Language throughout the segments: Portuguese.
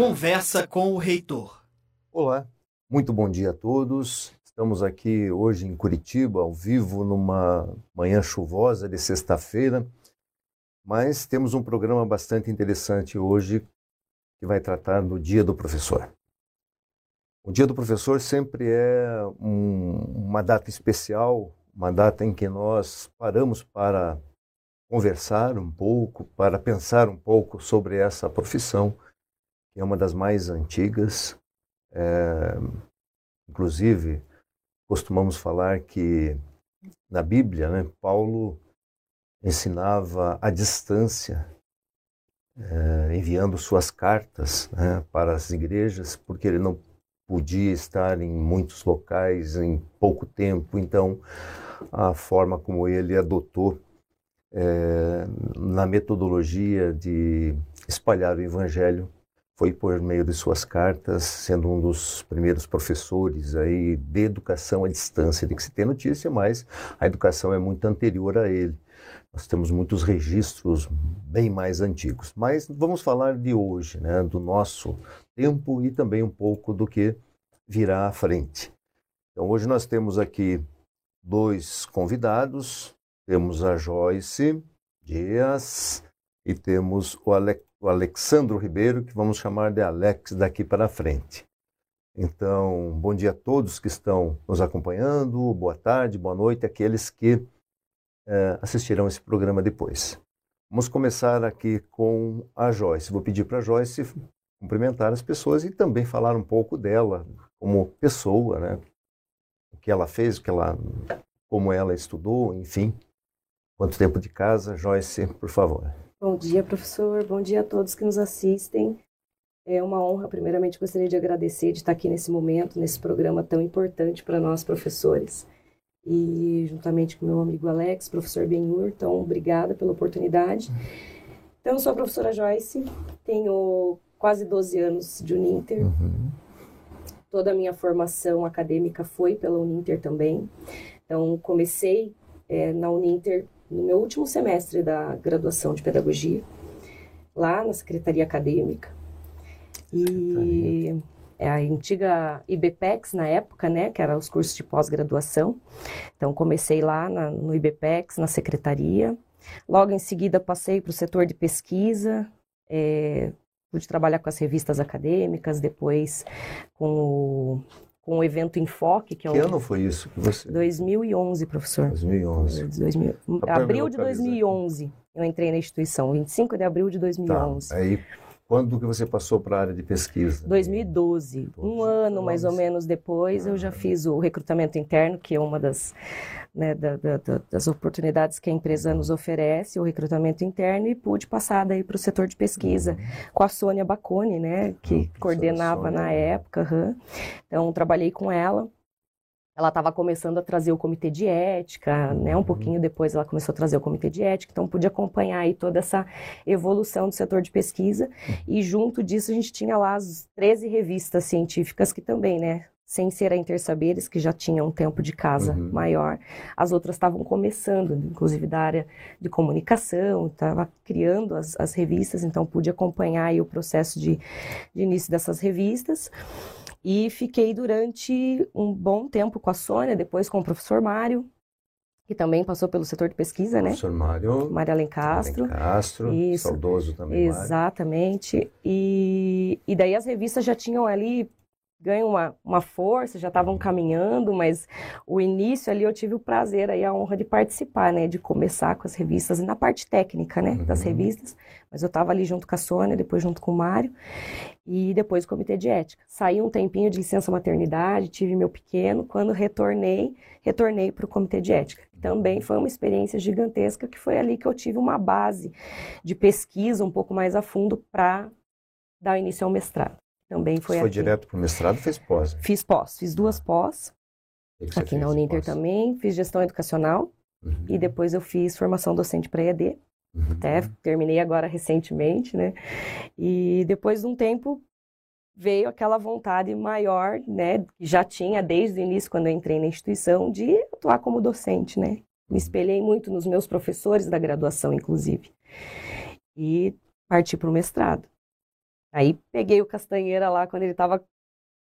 Conversa com o reitor. Olá, muito bom dia a todos. Estamos aqui hoje em Curitiba, ao vivo, numa manhã chuvosa de sexta-feira, mas temos um programa bastante interessante hoje que vai tratar do Dia do Professor. O Dia do Professor sempre é um, uma data especial, uma data em que nós paramos para conversar um pouco, para pensar um pouco sobre essa profissão, que é uma das mais antigas. É, inclusive, costumamos falar que na Bíblia, né, Paulo ensinava à distância, é, enviando suas cartas né, para as igrejas, porque ele não podia estar em muitos locais em pouco tempo. Então, a forma como ele adotou é, na metodologia de espalhar o evangelho foi por meio de suas cartas, sendo um dos primeiros professores aí de educação à distância, de que se tem notícia, mas a educação é muito anterior a ele. Nós temos muitos registros bem mais antigos. Mas vamos falar de hoje, né, do nosso tempo e também um pouco do que virá à frente. Então, hoje nós temos aqui dois convidados. Temos a Joyce Dias e temos o, Ale o Alexandro Ribeiro, que vamos chamar de Alex daqui para frente. Então, bom dia a todos que estão nos acompanhando, boa tarde, boa noite, aqueles que é, assistirão esse programa depois. Vamos começar aqui com a Joyce. Vou pedir para a Joyce cumprimentar as pessoas e também falar um pouco dela como pessoa, né? O que ela fez, o que ela, como ela estudou, enfim. Quanto tempo de casa, Joyce, por favor. Bom dia, professor. Bom dia a todos que nos assistem. É uma honra, primeiramente, gostaria de agradecer de estar aqui nesse momento, nesse programa tão importante para nós, professores e juntamente com meu amigo Alex, professor Benhur. Então, obrigada pela oportunidade. Então, eu sou a professora Joyce, tenho quase 12 anos de Uninter. Uhum. Toda a minha formação acadêmica foi pela Uninter também. Então, comecei é, na Uninter no meu último semestre da graduação de Pedagogia, lá na Secretaria Acadêmica. E é a antiga IBPEX na época, né, que era os cursos de pós-graduação. Então comecei lá na, no IBPEX, na secretaria. Logo em seguida passei para o setor de pesquisa, é, pude trabalhar com as revistas acadêmicas, depois com o, com o evento Enfoque, que é o... Que ano foi isso você... 2011, professor. 2011. 2000, abril de 2011 eu entrei na instituição, 25 de abril de 2011. Tá, aí quando que você passou para a área de pesquisa? 2012. Um ano mais ou menos depois, eu já ah. fiz o recrutamento interno, que é uma das, né, da, da, das oportunidades que a empresa nos oferece, o recrutamento interno, e pude passar daí para o setor de pesquisa uhum. com a Sônia Bacone, né, que ah, coordenava na época. Uhum. Então, trabalhei com ela ela estava começando a trazer o comitê de ética, né? Um uhum. pouquinho depois ela começou a trazer o comitê de ética, então pude acompanhar aí toda essa evolução do setor de pesquisa. E junto disso a gente tinha lá as 13 revistas científicas que também, né? Sem ser a Intersaberes, que já tinha um tempo de casa uhum. maior, as outras estavam começando, inclusive da área de comunicação, estava criando as, as, revistas, então pude acompanhar aí o processo de, de início dessas revistas. E fiquei durante um bom tempo com a Sônia, depois com o professor Mário, que também passou pelo setor de pesquisa, né? Professor Mário. Mário Alencastro. Alencastro, Isso. saudoso também. Exatamente. E, e daí as revistas já tinham ali ganho uma, uma força, já estavam caminhando, mas o início ali eu tive o prazer e a honra de participar, né, de começar com as revistas e na parte técnica, né, uhum. das revistas, mas eu estava ali junto com a Sônia, depois junto com o Mário e depois o comitê de ética. Saí um tempinho de licença maternidade, tive meu pequeno, quando retornei, retornei para o comitê de ética. Também foi uma experiência gigantesca que foi ali que eu tive uma base de pesquisa um pouco mais a fundo para dar início ao mestrado. Também foi Você foi direto para o mestrado fez pós? Fiz pós, fiz duas pós. Aqui na Uninter também, fiz gestão educacional uhum. e depois eu fiz formação docente para EAD. Uhum. Até terminei agora recentemente, né? E depois de um tempo veio aquela vontade maior, né, que já tinha desde o início quando eu entrei na instituição de atuar como docente, né? Me uhum. espelhei muito nos meus professores da graduação, inclusive. E parti para o mestrado. Aí peguei o Castanheira lá quando ele estava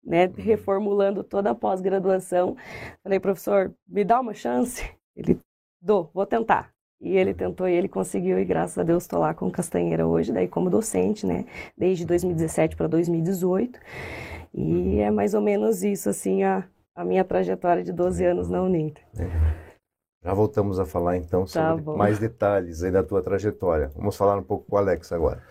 né, uhum. reformulando toda a pós-graduação. Falei, professor, me dá uma chance? Ele, dou, vou tentar. E ele tentou e ele conseguiu, e graças a Deus estou lá com Castanheira hoje, daí como docente, né, desde 2017 para 2018. E é mais ou menos isso, assim, a, a minha trajetória de 12 anos na Uninter. Já voltamos a falar então tá sobre tá mais detalhes aí da tua trajetória. Vamos falar um pouco com o Alex agora.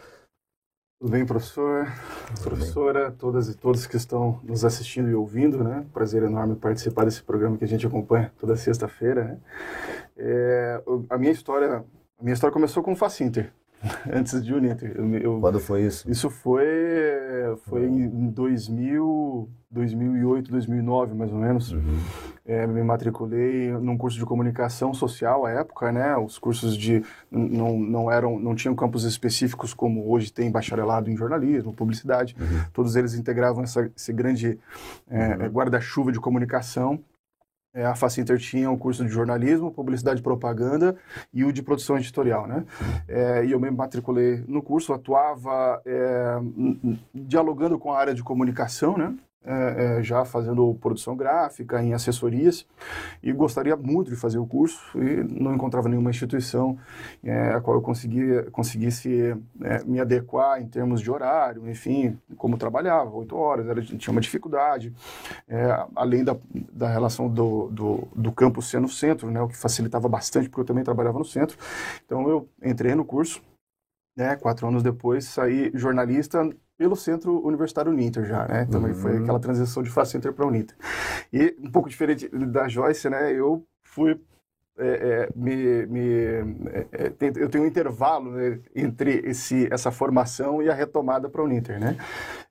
Tudo bem, professor? Tudo Professora, bem. todas e todos que estão nos assistindo e ouvindo, né? Prazer enorme participar desse programa que a gente acompanha toda sexta-feira, né? É, a minha história, a minha história começou com o Facinter. antes de Uninter. Eu, eu, Quando foi isso? Isso foi, foi em 2000, 2008, 2009, mais ou menos. Uhum. É, me matriculei num curso de comunicação social à época, né? Os cursos de não, não eram, não tinham campos específicos como hoje tem bacharelado em jornalismo, publicidade. Uhum. Todos eles integravam essa, esse grande é, uhum. guarda-chuva de comunicação é, a Facinter tinha o curso de jornalismo, publicidade e propaganda e o de produção editorial, né? É, e eu me matriculei no curso, atuava é, dialogando com a área de comunicação, né? É, é, já fazendo produção gráfica, em assessorias, e gostaria muito de fazer o curso e não encontrava nenhuma instituição é, a qual eu conseguia, conseguisse é, me adequar em termos de horário, enfim, como trabalhava, oito horas, era, tinha uma dificuldade, é, além da, da relação do, do, do campus ser no centro, né, o que facilitava bastante, porque eu também trabalhava no centro. Então eu entrei no curso, né, quatro anos depois, saí jornalista pelo Centro Universitário Uninter já, né? Também uhum. foi aquela transição de Facenter para Uninter. E um pouco diferente da Joyce, né? Eu fui é, é, me, me é, é eu tenho um intervalo né, entre esse, essa formação e a retomada para o Uninter, né?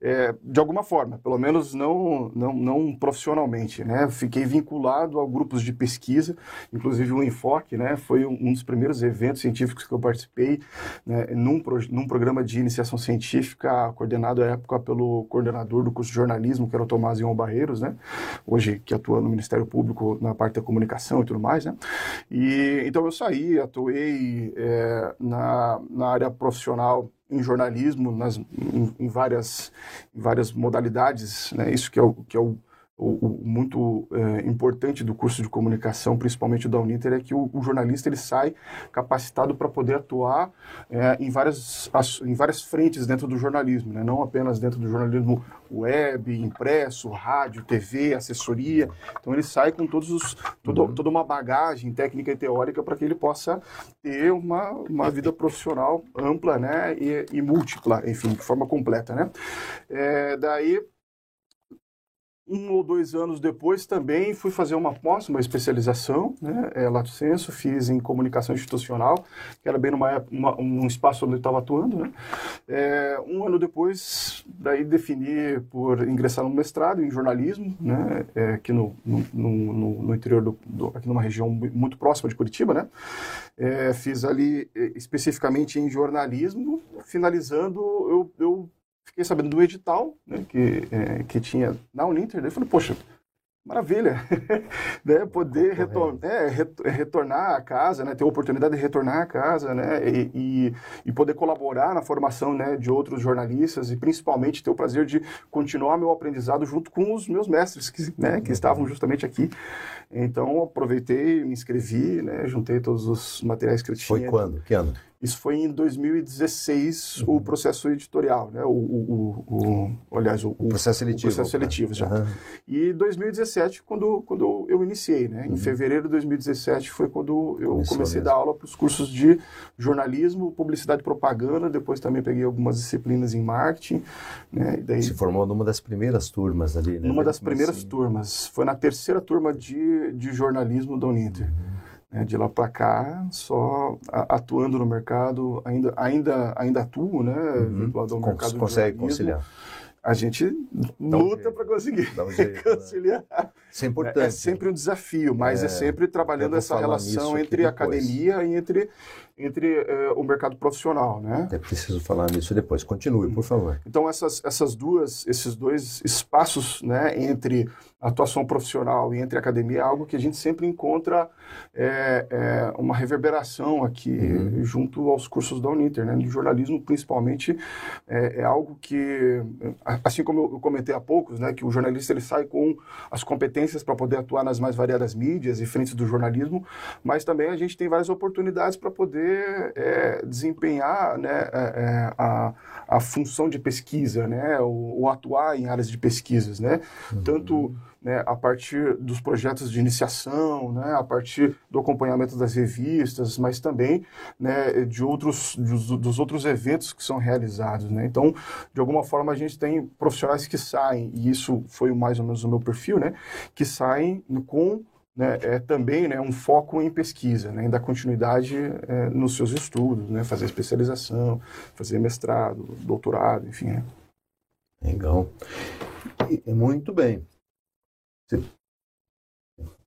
É, de alguma forma, pelo menos não, não, não profissionalmente, né? Fiquei vinculado a grupos de pesquisa, inclusive o Enfoque, né? Foi um, um dos primeiros eventos científicos que eu participei né, num, pro, num programa de iniciação científica coordenado à época pelo coordenador do curso de jornalismo, que era o Tomás Ion Barreiros, né? Hoje que atua no Ministério Público na parte da comunicação e tudo mais, né? E, então eu saí, atuei é, na, na área profissional em jornalismo, nas, em, em, várias, em várias modalidades, né? isso que é o, que é o o, o muito é, importante do curso de comunicação, principalmente da Uninter, é que o, o jornalista ele sai capacitado para poder atuar é, em, várias, em várias frentes dentro do jornalismo, né? não apenas dentro do jornalismo web, impresso, rádio, TV, assessoria. Então ele sai com todos os, todo, uhum. toda uma bagagem técnica e teórica para que ele possa ter uma, uma vida profissional ampla né? e, e múltipla, enfim, de forma completa. Né? É, daí um ou dois anos depois também fui fazer uma pós, uma especialização, né, é, Lato Senso, fiz em comunicação institucional, que era bem numa uma, um espaço onde eu estava atuando, né. É, um ano depois, daí defini por ingressar no mestrado em jornalismo, né, é, aqui no, no, no, no interior do, do, aqui numa região muito próxima de Curitiba, né. É, fiz ali é, especificamente em jornalismo, finalizando eu, eu fiquei sabendo do edital né, que, é, que tinha na Uninter, daí falei, poxa, maravilha, né, poder retor é, retornar à casa, né, ter a oportunidade de retornar à casa, né, e, e, e, poder colaborar na formação, né, de outros jornalistas e principalmente ter o prazer de continuar meu aprendizado junto com os meus mestres, que, né, que estavam justamente aqui. Então, aproveitei, me inscrevi, né, juntei todos os materiais que eu tinha. Foi quando? Que ano? Isso foi em 2016 uhum. o processo editorial, né? O, o, o, o aliás, o, o, processo seletivo. Processo seletivo, já. Uhum. E 2017 quando quando eu iniciei, né? Uhum. Em fevereiro de 2017 foi quando eu Começou comecei mesmo. a dar aula para os cursos de jornalismo, publicidade e propaganda. Depois também peguei algumas disciplinas em marketing, né? E daí se formou numa das primeiras turmas ali, né? Numa das primeiras assim... turmas. Foi na terceira turma de, de jornalismo da Uninter. Né, de lá para cá, só atuando no mercado, ainda, ainda, ainda atuo, né? Uhum. Vinculado ao mercado. Consegue conciliar? a gente Dá um luta jeito. para conseguir um jeito, né? conciliar. Isso é É, importante. é sempre um desafio, mas é, É, sempre trabalhando essa relação entre depois. academia e entre, entre eh, o mercado profissional, né? É preciso falar nisso depois. Continue, por favor. Então essas, essas duas, esses dois espaços, né, entre atuação profissional e entre academia é algo que a gente sempre encontra é, é, uma reverberação aqui Uhum. junto aos cursos da Uninter, né? No jornalismo principalmente é, é algo que, assim como eu comentei há poucos, né, que o jornalista ele sai com as competências para poder atuar nas mais variadas mídias e frentes do jornalismo, mas também a gente tem várias oportunidades para poder é, desempenhar né, é, é, a, a função de pesquisa, né, ou, ou atuar em áreas de pesquisas, né, tanto né, a partir dos projetos de iniciação, né, a partir do acompanhamento das revistas, mas também né, de outros dos, dos outros eventos que são realizados, né. Então, de alguma forma a gente tem profissionais que saem e isso foi mais ou menos o meu perfil, né, que saem com né, é também né, um foco em pesquisa, né, em dar continuidade é, nos seus estudos, né, fazer especialização, fazer mestrado, doutorado, enfim. né. Legal. E- muito bem.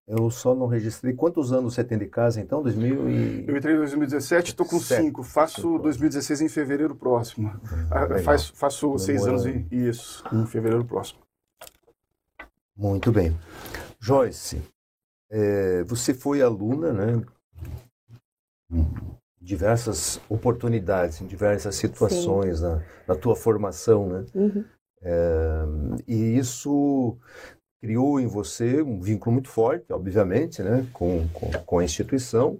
Eu só não registrei. Quantos anos você tem de casa, então? 2000 e... Eu entrei em 2017, estou com Sete. cinco. Faço Cinco. 2016 em fevereiro próximo. Ah, legal. Faz, faço seis anos em isso, em fevereiro próximo. Muito bem. Joyce, é, você foi aluna, né? Diversas oportunidades, em diversas situações na, na tua formação, né? Uhum. E isso criou em você um vínculo muito forte, obviamente, né, com, com, com a instituição.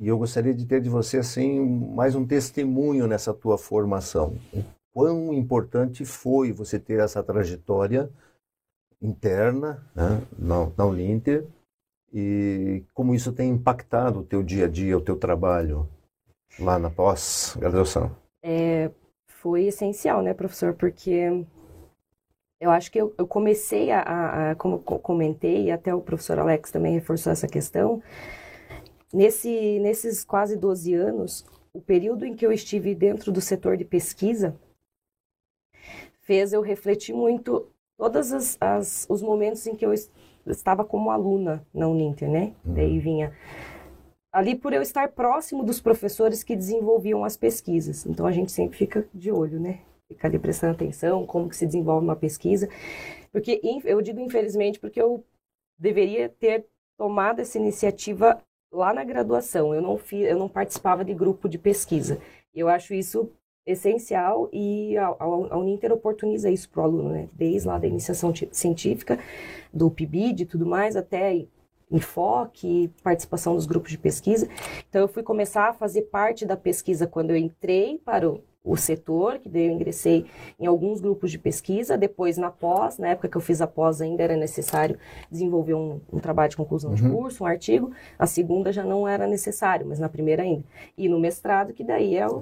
E eu gostaria de ter de você assim mais um testemunho nessa tua formação. O quão importante foi você ter essa trajetória interna né, na, na Uninter e como isso tem impactado o teu dia a dia, o teu trabalho lá na pós-graduação. foi essencial, né, professor? Porque eu acho que eu, eu comecei a, a, a- como co- comentei, e até o professor Alex também reforçou essa questão, nesse, nesses quase 12 anos, o período em que eu estive dentro do setor de pesquisa fez eu refletir muito todos as, as- os momentos em que eu estava como aluna na Uninter, né? Daí vinha ali por eu estar próximo dos professores que desenvolviam as pesquisas. Então a gente sempre fica de olho, né? Fica ali prestando atenção, como que se desenvolve uma pesquisa. Porque eu digo infelizmente porque eu deveria ter tomado essa iniciativa lá na graduação. Eu não fiz, eu não participava de grupo de pesquisa. Eu acho isso essencial e a, a, Uninter oportuniza isso para o aluno, né? Desde lá da iniciação científica, do PIBID e tudo mais, até enfoque, participação dos grupos de pesquisa. Então, eu fui começar a fazer parte da pesquisa quando eu entrei para o, o setor, que daí eu ingressei em alguns grupos de pesquisa. Depois, na pós, na época que eu fiz a pós, ainda era necessário desenvolver um, um trabalho de conclusão de Uhum. curso, um artigo. A segunda já não era necessário, mas na primeira ainda. E no mestrado, que daí é o,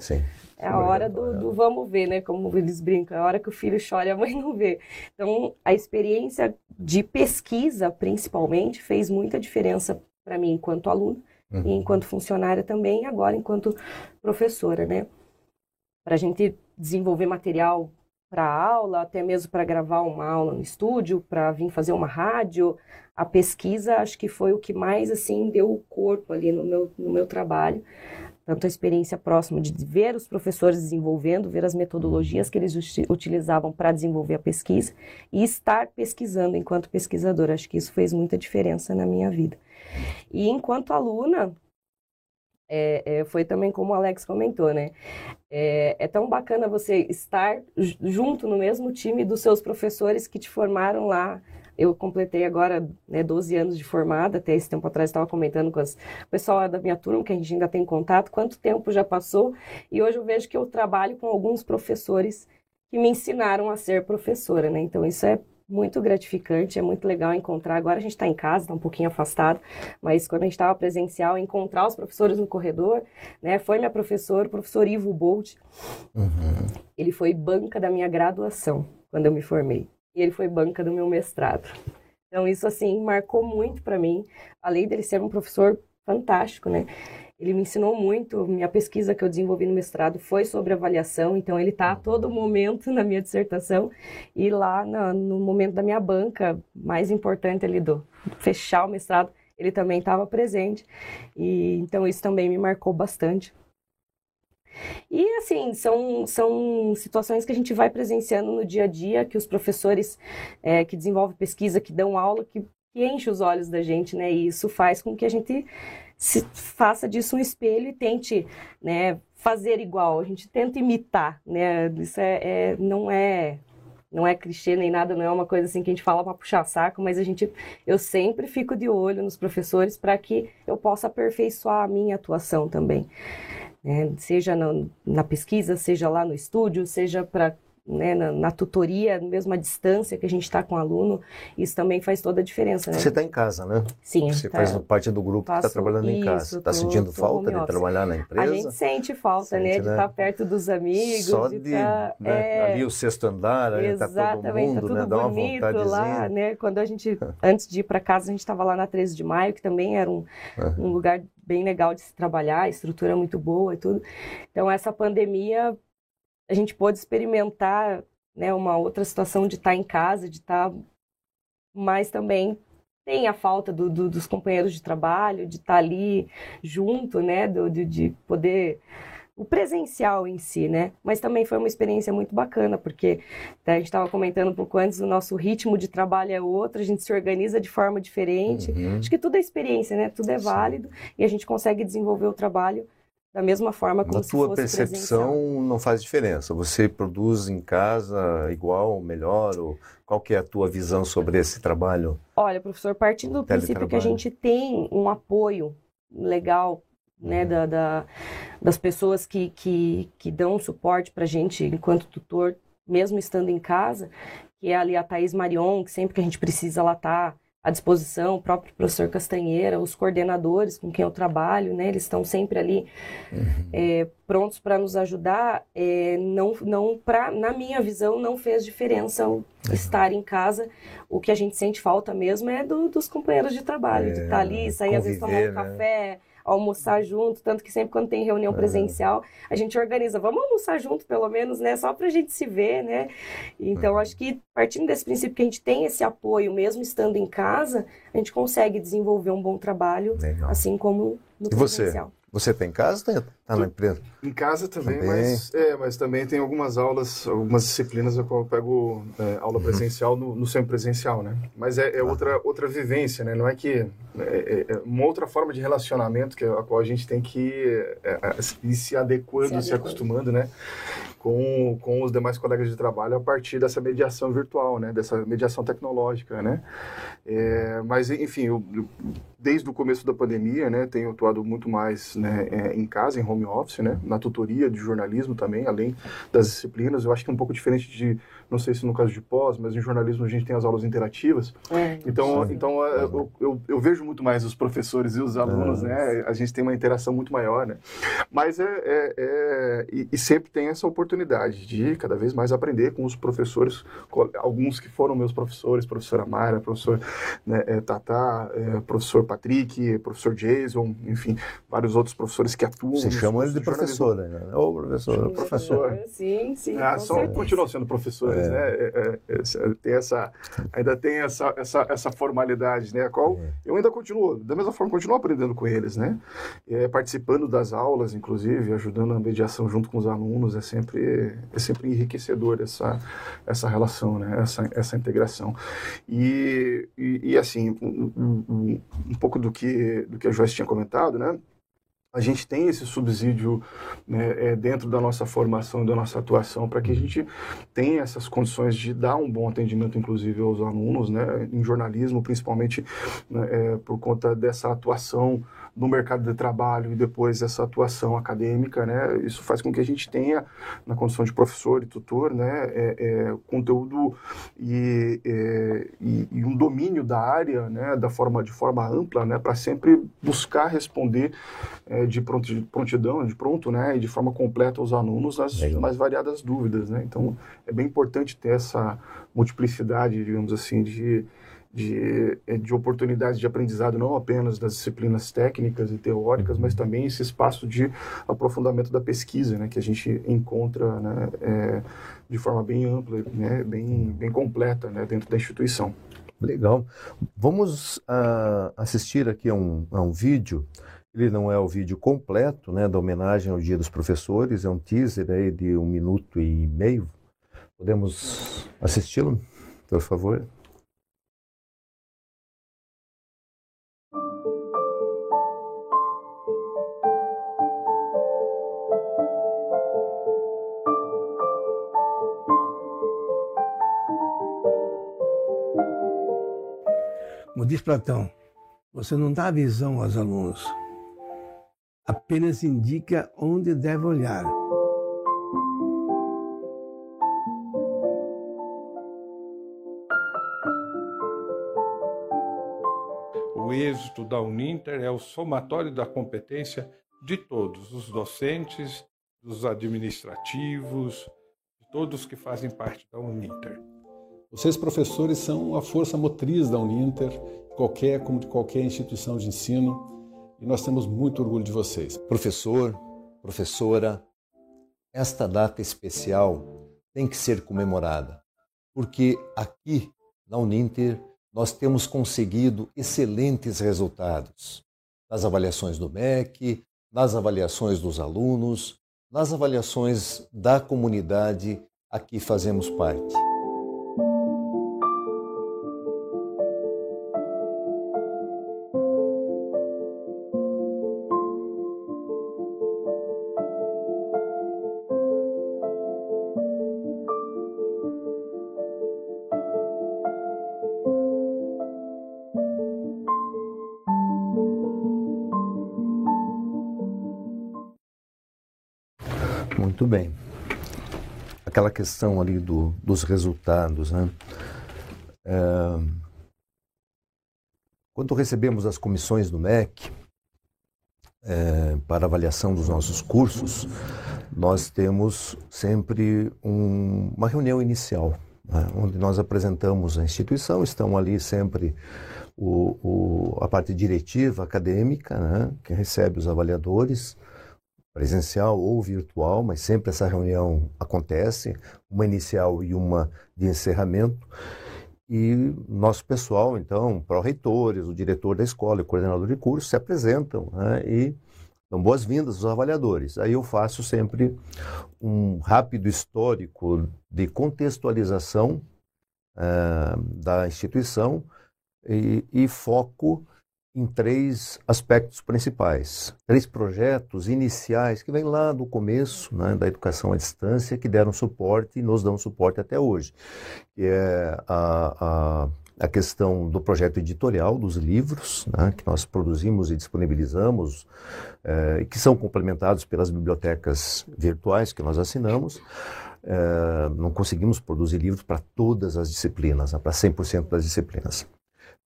é a hora do, do vamos ver, né? Como eles brincam, é a hora que o filho chora e a mãe não vê. Então, a experiência de pesquisa, principalmente, fez muita diferença para mim enquanto aluna e Uhum. enquanto funcionária também, e agora enquanto professora, né? Para a gente desenvolver material para aula, até mesmo para gravar uma aula no estúdio, para vir fazer uma rádio, a pesquisa acho que foi o que mais assim deu o corpo ali no meu, no meu trabalho tanto a experiência próxima de ver os professores desenvolvendo, ver as metodologias que eles uti- utilizavam para desenvolver a pesquisa e estar pesquisando enquanto pesquisadora. Acho que isso fez muita diferença na minha vida. E enquanto aluna, é, é, foi também como o Alex comentou, né? É, é tão bacana você estar ju- junto no mesmo time dos seus professores que te formaram lá. Eu completei agora né, 12 anos de formada, até esse tempo atrás estava comentando com o pessoal da minha turma, que a gente ainda tem contato, quanto tempo já passou, e hoje eu vejo que eu trabalho com alguns professores que me ensinaram a ser professora, né? Então isso é muito gratificante, é muito legal encontrar. Agora a gente está em casa, está um pouquinho afastado, mas quando a gente estava presencial, encontrar os professores no corredor, né? Foi minha professora, o professor Ivo Bolt, Uhum. ele foi banca da minha graduação, quando eu me formei. E ele foi banca do meu mestrado. Então, isso, assim, marcou muito para mim, além dele ser um professor fantástico, né? Ele me ensinou muito. Minha pesquisa que eu desenvolvi no mestrado foi sobre avaliação, então ele está a todo momento na minha dissertação e lá no, momento da minha banca mais importante ali do fechar o mestrado, ele também estava presente. E então isso também me marcou bastante. E assim, são, são situações que a gente vai presenciando no dia a dia, que os professores é, que desenvolvem pesquisa, que dão aula, que, que enche os olhos da gente, né? E isso faz com que a gente se faça disso um espelho e tente né, fazer igual. A gente tenta imitar, né? Isso é, é não é não é clichê nem nada, não é uma coisa assim que a gente fala para puxar saco, mas a gente, eu sempre fico de olho nos professores para que eu possa aperfeiçoar a minha atuação também né? seja na, na, pesquisa, seja lá no estúdio, seja para né, na, na, tutoria, mesmo à distância que a gente está com o aluno, isso também faz toda a diferença. Né? Você está em casa, né? Sim. Você tá, faz parte do grupo que está trabalhando isso, em casa. Está sentindo falta de trabalhar na empresa? A gente sente falta, né, sente, né? De estar tá perto dos amigos. Só de, tá, né, é... ali o sexto andar, ali está todo tá mundo, tá tudo né? Dá uma bonito lá, né? Quando a gente, antes de ir para casa, a gente estava lá na 13 de maio, que também era um, uhum. um lugar bem legal de se trabalhar, estrutura muito boa e tudo. Então, essa pandemia, a gente pôde experimentar né, uma outra situação de estar tá em casa, de estar, tá, mas também tem a falta do, do, dos companheiros de trabalho, de estar tá ali junto, né, do, de, de poder o presencial em si, né? Mas também foi uma experiência muito bacana, porque né, a gente estava comentando um pouco antes, o nosso ritmo de trabalho é outro, a gente se organiza de forma diferente. Uhum. Acho que tudo é experiência, né? Tudo é válido Sim. e a gente consegue desenvolver o trabalho da mesma forma como Na se tua percepção presencial. não faz diferença. Você produz em casa igual, melhor, ou qual que é a tua visão sobre esse trabalho? Olha, professor, partindo do princípio que a gente tem um apoio legal né, uhum. da, da, das pessoas que, que, que dão suporte para a gente enquanto tutor, mesmo estando em casa, que é ali a Thaís Marion, que sempre que a gente precisa ela está à disposição, o próprio professor Castanheira, os coordenadores com quem eu trabalho, né, eles estão sempre ali uhum. é, prontos para nos ajudar. É, não, não pra, na minha visão, não fez diferença uhum. estar em casa. O que a gente sente falta mesmo é do, dos companheiros de trabalho, é, de estar tá ali, sair às vezes tomar um né? café almoçar junto, tanto que sempre quando tem reunião presencial, a gente organiza, vamos almoçar junto pelo menos, né, só para a gente se ver, né? Então, uhum. acho que partindo desse princípio que a gente tem esse apoio, mesmo estando em casa, a gente consegue desenvolver um bom trabalho, Legal. assim como no e presencial. Você? Você tem casa ou está na empresa? Em casa também, também, Mas, é, mas também tem algumas aulas, algumas disciplinas eu pego é, aula uhum. presencial uhum. no, no semipresencial, né? Mas é, é ah. outra, outra vivência, né? Não é que... É, é, é, uma outra forma de relacionamento que a qual a gente tem que é, ir se adequando, se, se acostumando, né? Com, com os demais colegas de trabalho a partir dessa mediação virtual, né? Dessa mediação tecnológica, né? mas, enfim, eu, eu, desde o começo da pandemia, né? Tenho atuado muito mais né, em casa, em home office, né? Na tutoria de jornalismo também, além das disciplinas. Eu acho que é um pouco diferente de, não sei se no caso de pós, mas em jornalismo a gente tem as aulas interativas. É, então, então é, eu, eu, eu, vejo muito mais os professores e os alunos, é. né? A gente tem uma interação muito maior, né? Mas é, é, é e, e, sempre tem essa oportunidade de cada vez mais aprender com os professores, alguns que foram meus professores, professora Mara, professor né, é, Tata, professor Patrick, professor Jason, enfim, vários outros professores que atuam. Você chama ele de professor, né? Ô, professor, professor. Sim, sim. Ah, são, continuam sendo professores, é. né? É, é, é, tem essa, ainda tem essa, essa, essa formalidade, né? A qual é. eu ainda continuo, da mesma forma, continuo aprendendo com eles, né? participando das aulas, inclusive, ajudando na mediação junto com os alunos, é sempre, é sempre enriquecedor essa, essa relação, né? Essa, essa integração. E, e, e assim, um, um, um pouco do que, do que a Joyce tinha comentado, né? A gente tem esse subsídio né, é, dentro da nossa formação e da nossa atuação para que a gente tenha essas condições de dar um bom atendimento, inclusive, aos alunos, né, em jornalismo, principalmente né, é, por conta dessa atuação no mercado de trabalho e depois essa atuação acadêmica, né? Isso faz com que a gente tenha, na condição de professor e tutor, né, é, é, conteúdo e, é, e, e, um domínio da área, né, da forma de forma ampla, né, para sempre buscar responder é, de prontidão, de pronto, né, e de forma completa aos alunos as Legal. mais variadas dúvidas, né? Então é bem importante ter essa multiplicidade, digamos assim, de de, é, de oportunidades de aprendizado, não apenas das disciplinas técnicas e teóricas, mas também esse espaço de aprofundamento da pesquisa, né, que a gente encontra né, é, de forma bem ampla, né, bem, bem completa né, dentro da instituição. Legal. Vamos uh, assistir aqui a um, a um vídeo. Ele não é o vídeo completo, né, da homenagem ao Dia dos Professores, é um teaser aí de um minuto e meio. Podemos assisti-lo, por favor? Como diz Platão, você não dá visão aos alunos, apenas indica onde deve olhar. O êxito da Uninter é o somatório da competência de todos, os docentes, dos administrativos, de todos que fazem parte da Uninter. Vocês, professores, são a força motriz da Uninter, qualquer como de qualquer instituição de ensino, e nós temos muito orgulho de vocês. Professor, professora, esta data especial tem que ser comemorada, porque aqui na Uninter nós temos conseguido excelentes resultados nas avaliações do MEC, nas avaliações dos alunos, nas avaliações da comunidade a que fazemos parte. Muito bem. Aquela questão ali do, dos resultados, né? É, quando recebemos as comissões do MEC é, para avaliação dos nossos cursos, nós temos sempre um, uma reunião inicial, né? onde nós apresentamos a instituição, estão ali sempre o, o, a parte diretiva acadêmica, né? que recebe os avaliadores, presencial ou virtual, mas sempre essa reunião acontece, uma inicial e uma de encerramento. E nosso pessoal, então, pró-reitores, o diretor da escola e o coordenador de curso se apresentam né, e dão boas-vindas aos avaliadores. Aí eu faço sempre um rápido histórico de contextualização uh, da instituição e, e foco em três aspectos principais. Três projetos iniciais que vêm lá do começo né, da educação à distância, que deram suporte e nos dão suporte até hoje. Que é a, a, a questão do projeto editorial dos livros, né, que nós produzimos e disponibilizamos, é, que são complementados pelas bibliotecas virtuais que nós assinamos. É, não conseguimos produzir livros para todas as disciplinas, né, para 100% das disciplinas.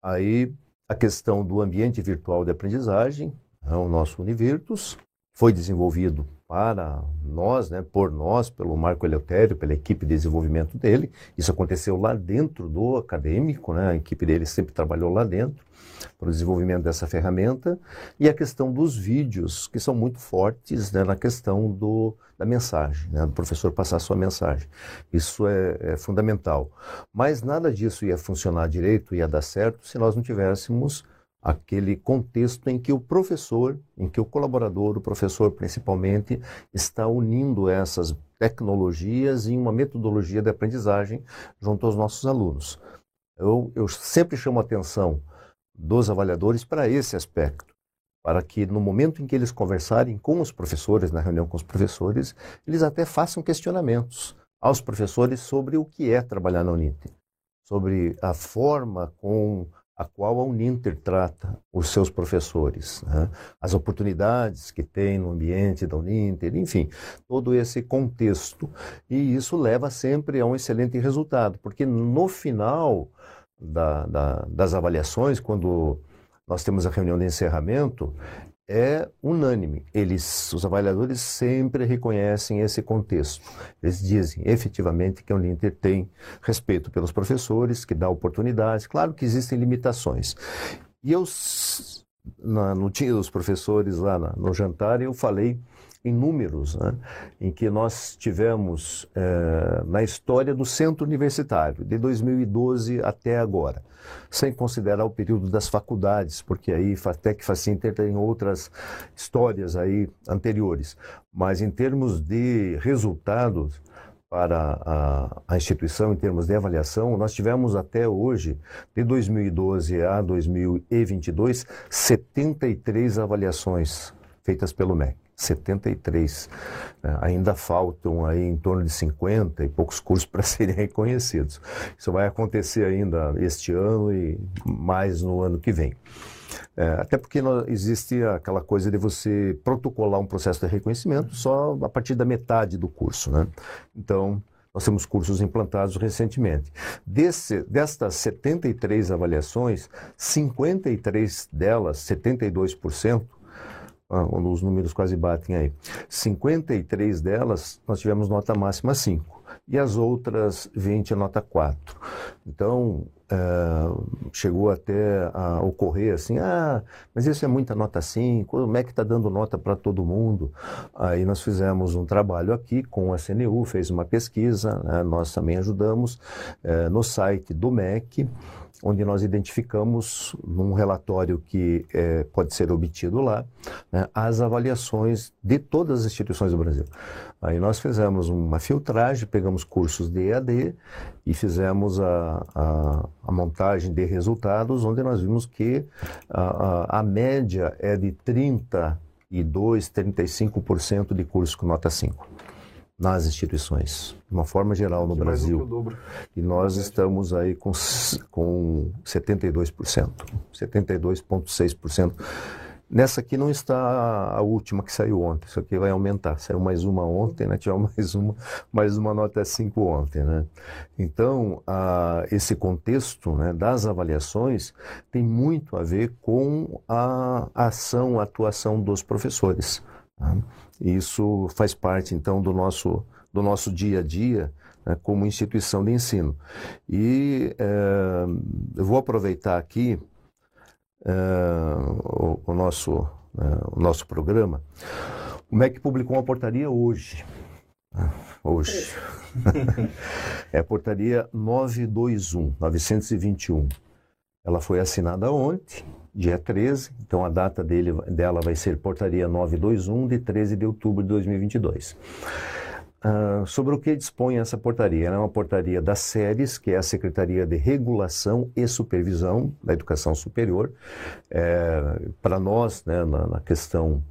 Aí a questão do ambiente virtual de aprendizagem, né, o nosso Univirtus, foi desenvolvido para nós, né, por nós, pelo Marco Eleutério, pela equipe de desenvolvimento dele. Isso aconteceu lá dentro do acadêmico, né, a equipe dele sempre trabalhou lá dentro para o desenvolvimento dessa ferramenta. E a questão dos vídeos, que são muito fortes né, na questão do, da mensagem, né, do professor passar a sua mensagem. Isso é, é fundamental. Mas nada disso ia funcionar direito, ia dar certo, se nós não tivéssemos aquele contexto em que o professor, em que o colaborador, o professor principalmente, está unindo essas tecnologias em uma metodologia de aprendizagem junto aos nossos alunos. Eu, eu sempre chamo atenção dos avaliadores para esse aspecto, para que no momento em que eles conversarem com os professores, na reunião com os professores, eles até façam questionamentos aos professores sobre o que é trabalhar na Uninter, sobre a forma com a qual a Uninter trata os seus professores, né? as oportunidades que tem no ambiente da Uninter, enfim, todo esse contexto. E isso leva sempre a um excelente resultado, porque no final da, da, das avaliações, quando nós temos a reunião de encerramento, é unânime. Eles, os avaliadores sempre reconhecem esse contexto. Eles dizem efetivamente que a Uninter tem respeito pelos professores, que dá oportunidades. Claro que existem limitações. E eu, na, no dos professores lá na, no jantar, eu falei em números, né, em que nós tivemos é, na história do centro universitário, de 2012 até agora, sem considerar o período das faculdades, porque aí que Facinter tem outras histórias aí anteriores. Mas em termos de resultados, para a, a, instituição em termos de avaliação, nós tivemos até hoje, de 2012 a 2022, 73 avaliações feitas pelo MEC. 73. Né? Ainda faltam aí em torno de 50 e poucos cursos para serem reconhecidos. Isso vai acontecer ainda este ano e mais no ano que vem. É, até porque não, existe aquela coisa de você protocolar um processo de reconhecimento só a partir da metade do curso. Né? Então, nós temos cursos implantados recentemente. Desse, destas 73 avaliações, 53 delas, 72%, ah, os números quase batem aí. 53 delas nós tivemos nota máxima 5 e as outras 20 nota 4. Então, é, chegou até a ocorrer assim, ah, mas isso é muita nota 5, como é que está dando nota para todo mundo? Aí nós fizemos um trabalho aqui com a CNU, fez uma pesquisa, né, nós também ajudamos é, no site do MEC, onde nós identificamos, num relatório que é, pode ser obtido lá, né, as avaliações de todas as instituições do Brasil. Aí nós fizemos uma filtragem, pegamos cursos de EAD e fizemos a, a, a montagem de resultados, onde nós vimos que a, a, média é de 32, 35% de cursos com nota 5 nas instituições, de uma forma geral no Brasil. E nós estamos aí com, com 72%, 72,6%. Nessa aqui não está a última que saiu ontem, isso aqui vai aumentar. Saiu mais uma ontem, né? Tivemos mais uma, mais uma nota 5 ontem, né? Então, a, esse contexto né, das avaliações tem muito a ver com a ação, a atuação dos professores. Tá? Isso faz parte, então, do nosso, do nosso dia a dia né, como instituição de ensino. E é, eu vou aproveitar aqui é, o, o, nosso, é, o nosso programa. O MEC publicou uma portaria hoje. Né, hoje. é a portaria 921, 921. Ela foi assinada ontem dia 13, então a data dele, dela vai ser portaria 921 de 13 de outubro de 2022. Uh, ah, sobre o que dispõe essa portaria? Ela é uma portaria das SERES, que é a Secretaria de Regulação e Supervisão da Educação Superior. É, Para nós, né, na, na questão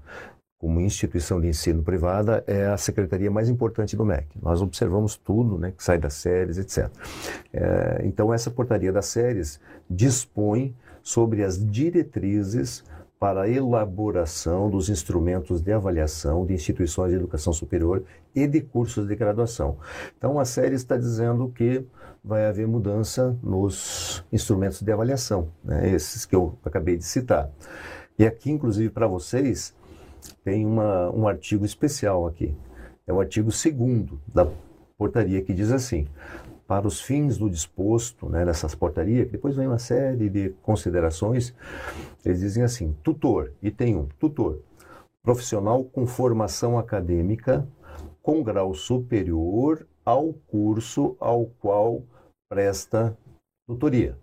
como instituição de ensino privada, é a secretaria mais importante do MEC. Nós observamos tudo né, que sai das séries, etc. É, então, essa portaria das séries dispõe sobre as diretrizes para a elaboração dos instrumentos de avaliação de instituições de educação superior e de cursos de graduação. Então, a série está dizendo que vai haver mudança nos instrumentos de avaliação, né, esses que eu acabei de citar. E aqui, inclusive, para vocês, tem uma, um artigo especial aqui. É o artigo 2 da portaria que diz assim: para os fins do disposto né, nessas portarias, que depois vem uma série de considerações, eles dizem assim: tutor, item 1, tutor, profissional com formação acadêmica com grau superior ao curso ao qual presta tutoria.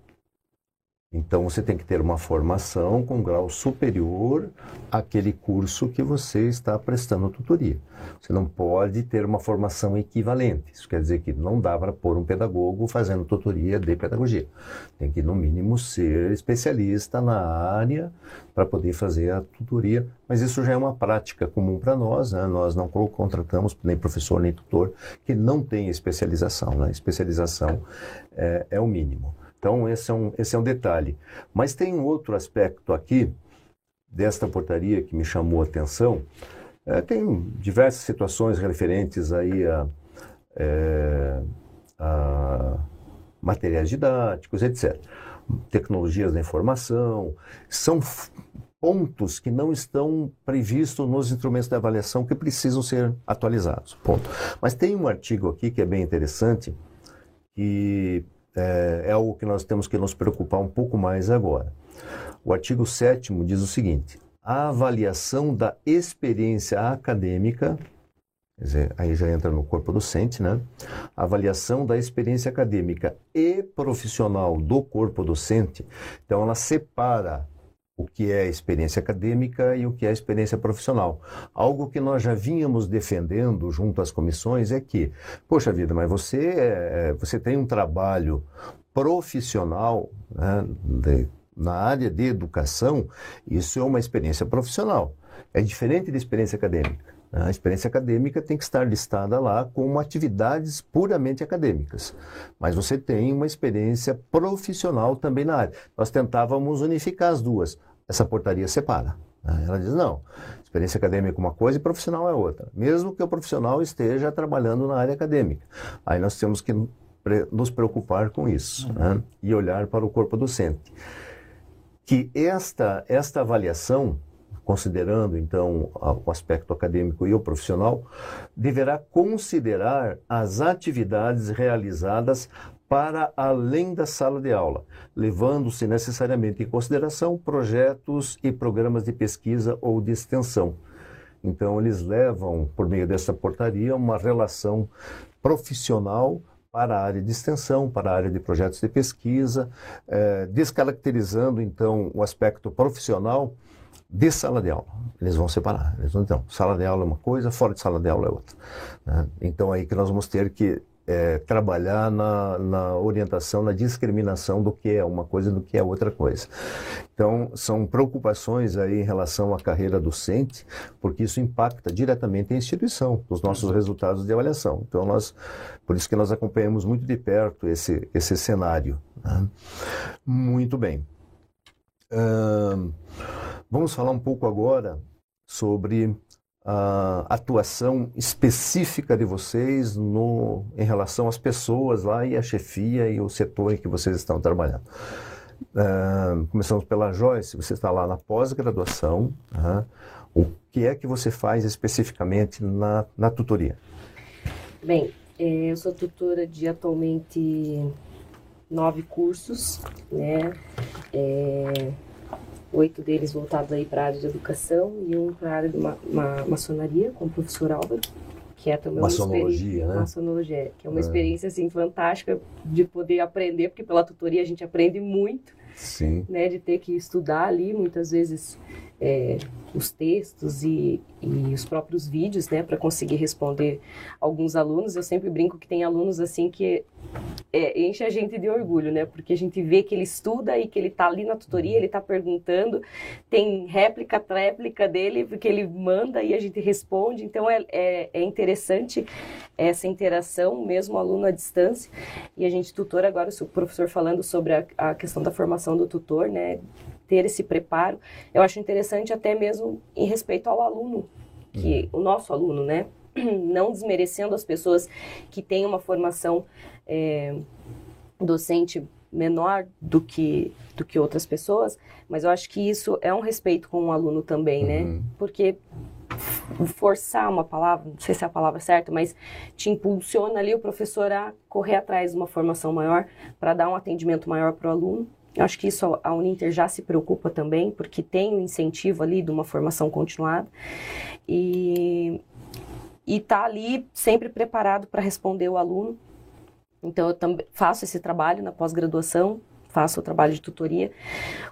Então você tem que ter uma formação com grau superior àquele curso que você está prestando tutoria. Você não pode ter uma formação equivalente. Isso quer dizer que não dá para pôr um pedagogo fazendo tutoria de pedagogia. Tem que, no mínimo, ser especialista na área para poder fazer a tutoria. Mas isso já é uma prática comum para nós. Né? Nós não contratamos nem professor nem tutor que não tem especialização. Né? Especialização é, é o mínimo. Então, esse é um, esse é um detalhe. Mas tem um outro aspecto aqui desta portaria que me chamou a atenção. É, tem diversas situações referentes aí a, é, a materiais didáticos, etc. Tecnologias da informação. São pontos que não estão previstos nos instrumentos de avaliação que precisam ser atualizados. Ponto. Mas tem um artigo aqui que é bem interessante, que é, é algo que nós temos que nos preocupar um pouco mais agora. O artigo 7 diz o seguinte: a avaliação da experiência acadêmica, dizer, aí já entra no corpo docente, né? A avaliação da experiência acadêmica e profissional do corpo docente, então ela separa o que é experiência acadêmica e o que é experiência profissional. Algo que nós já vínhamos defendendo junto às comissões é que, poxa vida, mas você, é, você tem um trabalho profissional né, de, na área de educação, isso é uma experiência profissional. É diferente da experiência acadêmica. A experiência acadêmica tem que estar listada lá como atividades puramente acadêmicas. Mas você tem uma experiência profissional também na área. Nós tentávamos unificar as duas essa portaria separa. Né? Ela diz, não, experiência acadêmica é uma coisa e profissional é outra. Mesmo que o profissional esteja trabalhando na área acadêmica. Aí nós temos que nos preocupar com isso uhum. né? e olhar para o corpo docente. Que esta, esta avaliação, considerando então o aspecto acadêmico e o profissional, deverá considerar as atividades realizadas para além da sala de aula, levando-se necessariamente em consideração projetos e programas de pesquisa ou de extensão. Então, eles levam, por meio dessa portaria, uma relação profissional para a área de extensão, para a área de projetos de pesquisa, eh, descaracterizando, então, o aspecto profissional de sala de aula. Eles vão separar. Eles vão, então, sala de aula é uma coisa, fora de sala de aula é outra. Né? Então, aí que nós vamos ter que é, trabalhar na, na, orientação, na discriminação do que é uma coisa e do que é outra coisa. Então, são preocupações aí em relação à carreira docente, porque isso impacta diretamente a instituição, os nossos resultados de avaliação. Então, nós, por isso que nós acompanhamos muito de perto esse, esse cenário. Né? Muito bem. Uh, vamos falar um pouco agora sobre a atuação específica de vocês no, em relação às pessoas lá e a chefia e o setor em que vocês estão trabalhando. Uh, começamos pela Joyce, você está lá na pós-graduação. Uh, o que é que você faz especificamente na, na tutoria? Bem, é, eu sou tutora de atualmente nove cursos, né? É, oito deles voltados aí para a área de educação e um para a área de ma ma maçonaria, com o professor Álvaro, que é também maçonologia, uma experiência, né? maçonologia, que é uma é. experiência assim fantástica de poder aprender, porque pela tutoria a gente aprende muito, Sim. né, de ter que estudar ali muitas vezes é, os textos e, e, os próprios vídeos, né, para conseguir responder alguns alunos. Eu sempre brinco que tem alunos assim que é, enche a gente de orgulho, né, porque a gente vê que ele estuda e que ele está ali na tutoria, ele está perguntando, tem réplica, tréplica dele, porque ele manda e a gente responde. Então é, é, é interessante essa interação, mesmo aluno à distância. E a gente tutora agora, o professor falando sobre a, a questão da formação do tutor, né, ter esse preparo. Eu acho interessante até mesmo em respeito ao aluno, que uhum. o nosso aluno, né? Não desmerecendo as pessoas que têm uma formação é, docente menor do que do que outras pessoas, mas eu acho que isso é um respeito com o aluno também, né? Uhum. Porque forçar uma palavra, não sei se é a palavra certa, mas te impulsiona ali o professor a correr atrás de uma formação maior para dar um atendimento maior para o aluno eu acho que isso a Uninter já se preocupa também, porque tem o um incentivo ali de uma formação continuada. E está ali sempre preparado para responder o aluno. Então, eu também faço esse trabalho na pós-graduação, faço o trabalho de tutoria.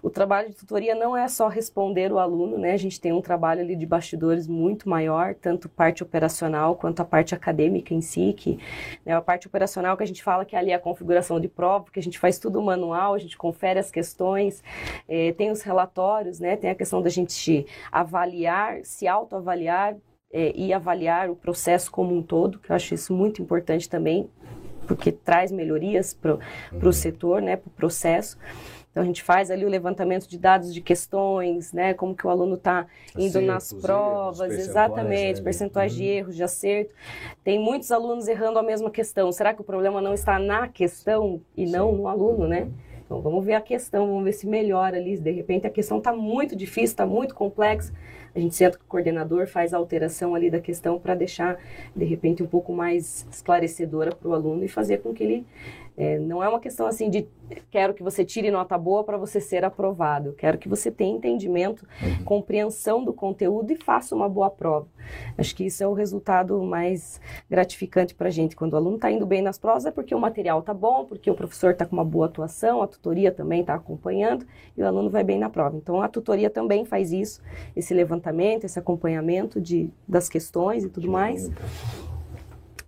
O trabalho de tutoria não é só responder o aluno, né? A gente tem um trabalho ali de bastidores muito maior, tanto parte operacional quanto a parte acadêmica em si, que né, a parte operacional que a gente fala que ali é a configuração de prova, que a gente faz tudo manual, a gente confere as questões, é, tem os relatórios, né? Tem a questão da gente avaliar, se autoavaliar é, e avaliar o processo como um todo, que eu acho isso muito importante também, porque traz melhorias para o uhum. setor, né, para o processo. Então a gente faz ali o levantamento de dados de questões, né, como que o aluno está indo nas provas, erros, exatamente, percentuais de uhum. erros, de acerto. Tem muitos alunos errando a mesma questão. Será que o problema não está na questão e Sim. não no aluno, né? Então vamos ver a questão, vamos ver se melhora ali. De repente a questão está muito difícil, está muito complexa. A gente senta com o coordenador, faz a alteração ali da questão para deixar, de repente, um pouco mais esclarecedora para o aluno e fazer com que ele é, não é uma questão assim de quero que você tire nota boa para você ser aprovado. Quero que você tenha entendimento, uhum. compreensão do conteúdo e faça uma boa prova. Acho que isso é o resultado mais gratificante para a gente. Quando o aluno está indo bem nas provas é porque o material está bom, porque o professor está com uma boa atuação, a tutoria também está acompanhando e o aluno vai bem na prova. Então a tutoria também faz isso, esse levantamento, esse acompanhamento de, das questões e tudo mais.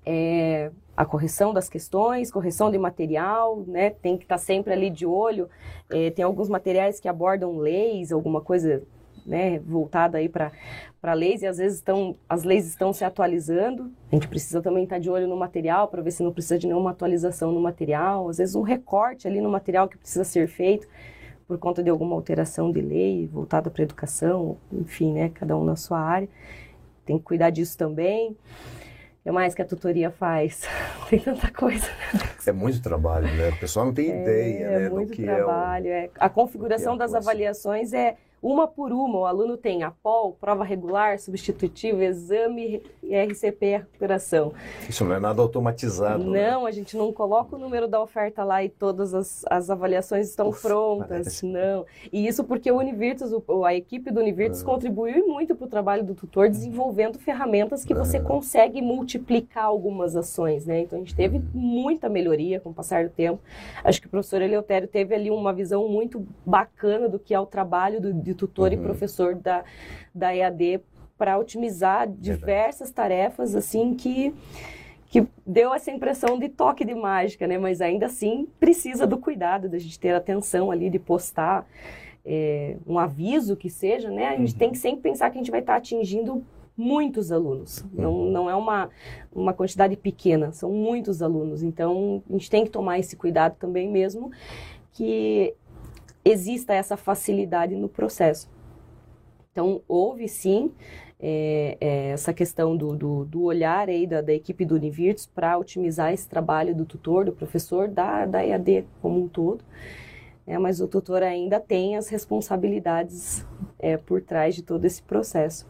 É, a correção das questões, correção de material, né? Tem que estar tá sempre ali de olho. É, tem alguns materiais que abordam leis, alguma coisa né, voltada aí para leis, e às vezes estão, as leis estão se atualizando. A gente precisa também estar tá de olho no material para ver se não precisa de nenhuma atualização no material. Às vezes um recorte ali no material que precisa ser feito por conta de alguma alteração de lei voltada para educação, enfim, né, cada um na sua área. Tem que cuidar disso também que mais que a tutoria faz? Tem tanta coisa. É muito trabalho, né? O pessoal não tem é, ideia, né? É muito trabalho. É o... é. A configuração é das avaliações é uma por uma. O aluno tem a POL, prova regular, substitutivo, exame e RCP recuperação. Isso não é nada automatizado. Né? Não, né? a gente não coloca o número da oferta lá e todas as, as avaliações estão prontas. Parece. Não. E isso porque o Univirtus, a equipe do Univirtus, ah. contribuiu muito para o trabalho do tutor, desenvolvendo ferramentas que ah. você consegue multiplicar algumas ações. Né? Então a gente teve muita melhoria com o passar do tempo. Acho que o professor Eleutério teve ali uma visão muito bacana do que é o trabalho do de tutor uhum. e professor da, da EAD para otimizar diversas tarefas assim que que deu essa impressão de toque de mágica, né? Mas ainda assim precisa do cuidado, da gente ter atenção ali, de postar é, um aviso que seja, né? A gente uhum. tem que sempre pensar que a gente vai estar atingindo muitos alunos. Uhum. Não, não é uma, uma quantidade pequena, são muitos alunos. Então, a gente tem que tomar esse cuidado também mesmo, que exista essa facilidade no processo. Então, houve sim é, é, essa questão do, do, do, olhar aí da, da equipe do Univirtus para otimizar esse trabalho do tutor, do professor, da, da EAD como um todo. É, mas o tutor ainda tem as responsabilidades é, por trás de todo esse processo.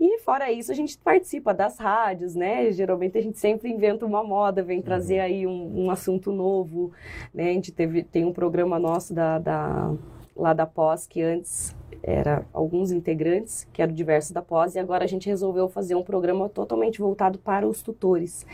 E fora isso, a gente participa das rádios, né? Geralmente a gente sempre inventa uma moda, vem trazer uhum. aí um, um assunto novo, né? A gente teve, tem um programa nosso da, da, lá da pós que antes era alguns integrantes, que era o diverso da pós, e agora a gente resolveu fazer um programa totalmente voltado para os tutores,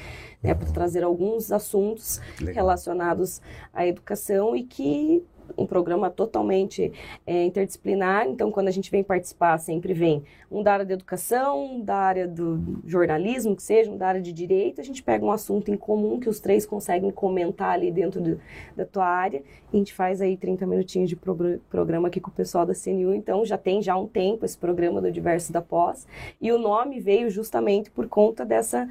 né? Para uhum. trazer alguns assuntos Legal. relacionados à educação e que um programa totalmente é, interdisciplinar. Então, quando a gente vem participar, sempre vem um da área da educação, da área do jornalismo, que seja, um da área de direito. A gente pega um assunto em comum que os três conseguem comentar ali dentro de, da tua área. E a gente faz aí 30 minutinhos de pro, programa aqui com o pessoal da CNU. Então, já tem já um tempo esse programa do Diverso da Pós. E o nome veio justamente por conta dessa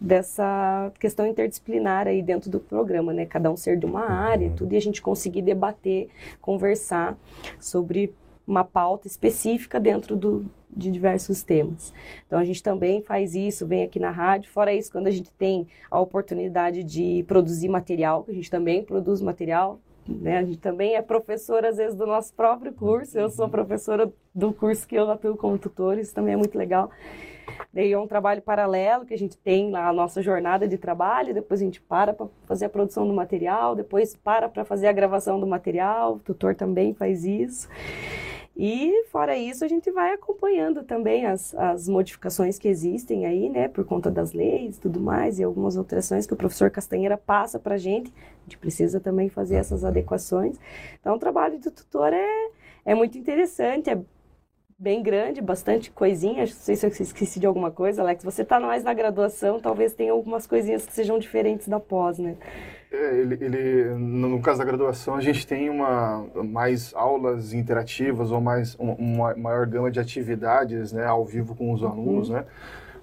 dessa questão interdisciplinar aí dentro do programa, né? Cada um ser de uma área, tudo e a gente conseguir debater, conversar sobre uma pauta específica dentro do, de diversos temas. Então a gente também faz isso, vem aqui na rádio. Fora isso, quando a gente tem a oportunidade de produzir material, a gente também produz material, né? A gente também é professora às vezes do nosso próprio curso. Eu sou professora do curso que eu atuo como tutor, isso também é muito legal. Daí é um trabalho paralelo que a gente tem lá a nossa jornada de trabalho, depois a gente para para fazer a produção do material, depois para para fazer a gravação do material, o tutor também faz isso. E fora isso, a gente vai acompanhando também as, as modificações que existem aí, né, por conta das leis e tudo mais, e algumas alterações que o professor Castanheira passa para a gente. A gente precisa também fazer essas adequações. Então, o trabalho do tutor é, é muito interessante, é bem grande, bastante coisinha. Não sei se eu esqueci de alguma coisa, Alex. Você está mais na graduação, talvez tenha algumas coisinhas que sejam diferentes da pós, né? É, ele, ele, no caso da graduação, a gente tem uma, mais aulas interativas ou mais uma maior gama de atividades né, ao vivo com os alunos, uhum. né?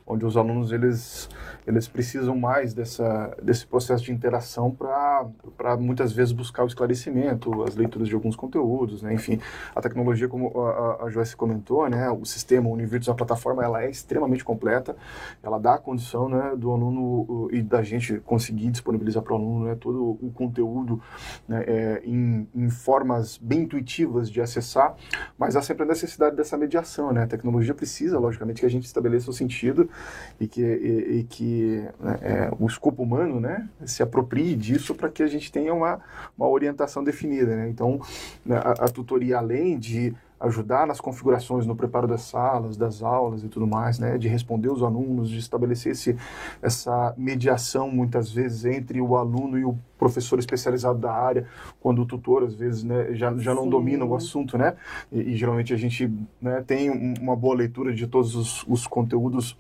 Onde os alunos eles eles precisam mais dessa desse processo de interação para muitas vezes buscar o esclarecimento, as leituras de alguns conteúdos, né? Enfim, a tecnologia como a, a Joyce comentou, né? O sistema, o Univirtus, a plataforma, ela é extremamente completa, ela dá a condição, né, do aluno e da gente conseguir disponibilizar para o aluno, né, todo o conteúdo né, é, em, em formas bem intuitivas de acessar, mas há sempre a necessidade dessa mediação, né? A tecnologia precisa, logicamente, que a gente estabeleça o sentido e que, e, e que né, é, o escopo humano né, se aproprie disso para que a gente tenha uma, uma orientação definida. Né? Então, né, a, a tutoria, além de ajudar nas configurações, no preparo das salas, das aulas e tudo mais, né, de responder os alunos, de estabelecer esse, essa mediação muitas vezes entre o aluno e o professor especializado da área, quando o tutor às vezes né, já, já não Sim. domina o assunto, né, e, e geralmente a gente né, tem uma boa leitura de todos os, os conteúdos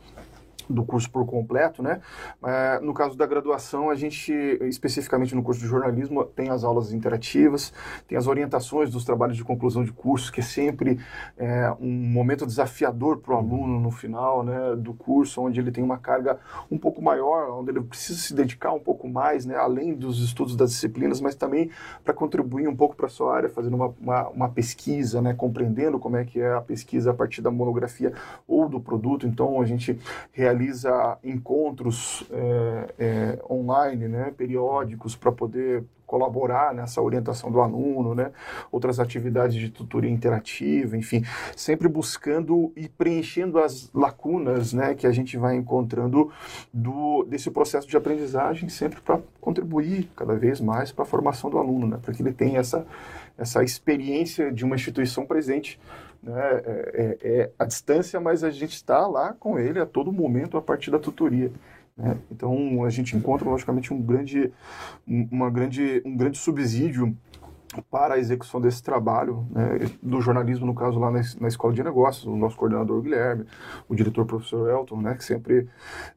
do curso por completo, né? É, no caso da graduação, a gente, especificamente no curso de jornalismo, tem as aulas interativas, tem as orientações dos trabalhos de conclusão de curso, que é sempre é, um momento desafiador para o aluno no final né, do curso, onde ele tem uma carga um pouco maior, onde ele precisa se dedicar um pouco mais, né, além dos estudos das disciplinas, mas também para contribuir um pouco para a sua área, fazendo uma, uma, uma pesquisa, né, compreendendo como é que é a pesquisa a partir da monografia ou do produto. Então, a gente realiza realiza encontros é, é, online, né, periódicos, para poder colaborar nessa orientação do aluno, né? outras atividades de tutoria interativa, enfim, sempre buscando e preenchendo as lacunas né, que a gente vai encontrando do, desse processo de aprendizagem, sempre para contribuir cada vez mais para a formação do aluno, né? para que ele tenha essa, essa experiência de uma instituição presente né, é, é, é a distância, mas a gente está lá com ele a todo momento a partir da tutoria. Né? Então a gente encontra logicamente um grande, uma grande, um grande subsídio para a execução desse trabalho né, do jornalismo, no caso lá na, na, Escola de Negócios, o nosso coordenador Guilherme, o diretor professor Elton, né, que sempre,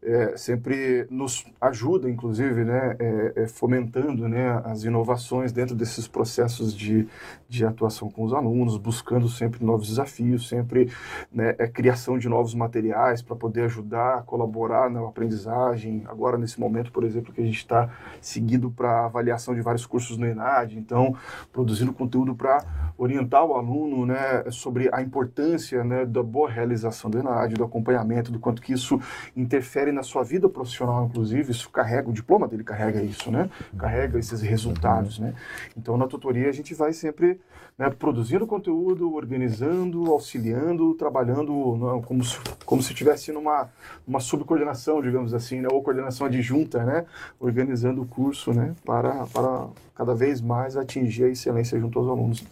é, sempre nos ajuda, inclusive, né, é, é, fomentando né, as inovações dentro desses processos de, de atuação com os alunos, buscando sempre novos desafios, sempre né, é, criação de novos materiais para poder ajudar, colaborar na aprendizagem. Agora, nesse momento, por exemplo, que a gente está seguindo para avaliação de vários cursos no ENAD, então produzindo conteúdo para orientar o aluno né, sobre a importância né, da boa realização do ENAD, do acompanhamento, do quanto que isso interfere na sua vida profissional, inclusive, isso carrega, o diploma dele carrega isso, né? Carrega esses resultados, né? Então, na tutoria, a gente vai sempre né, produzindo conteúdo, organizando, auxiliando, trabalhando né, como, como se estivesse numa uma subcoordenação, digamos assim, né, ou coordenação adjunta, né? Organizando o curso, né? Para, para cada vez mais atingir a excelência junto aos alunos.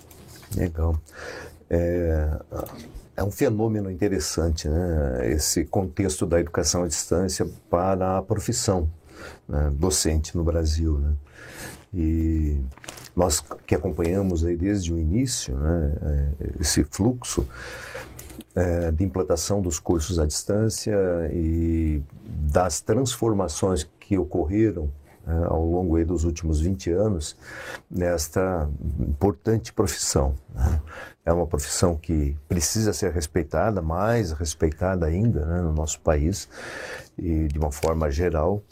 Legal. É, é um fenômeno interessante, né? Esse contexto da educação à distância para a profissão né? docente no Brasil, né? E nós que acompanhamos aí desde o início, né? É, esse fluxo é, de implantação dos cursos à distância e das transformações que ocorreram né, ao longo aí dos últimos 20 anos nesta importante profissão. Né? É uma profissão que precisa ser respeitada, mais respeitada ainda né, no nosso país e de uma forma geral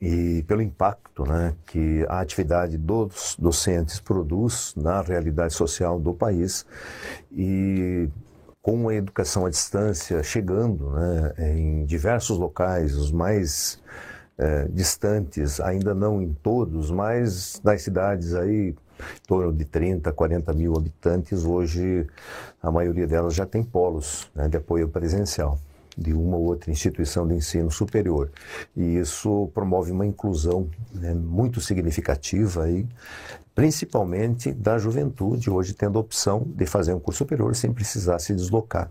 e pelo impacto né, que a atividade dos docentes produz na realidade social do país e com a educação à distância chegando né, em diversos locais, os mais é, distantes, ainda não em todos, mas nas cidades aí, em torno de 30, 40 mil habitantes, hoje a maioria delas já tem polos né, de apoio presencial de uma ou outra instituição de ensino superior. E isso promove uma inclusão né, muito significativa aí, principalmente da juventude, hoje tendo a opção de fazer um curso superior sem precisar se deslocar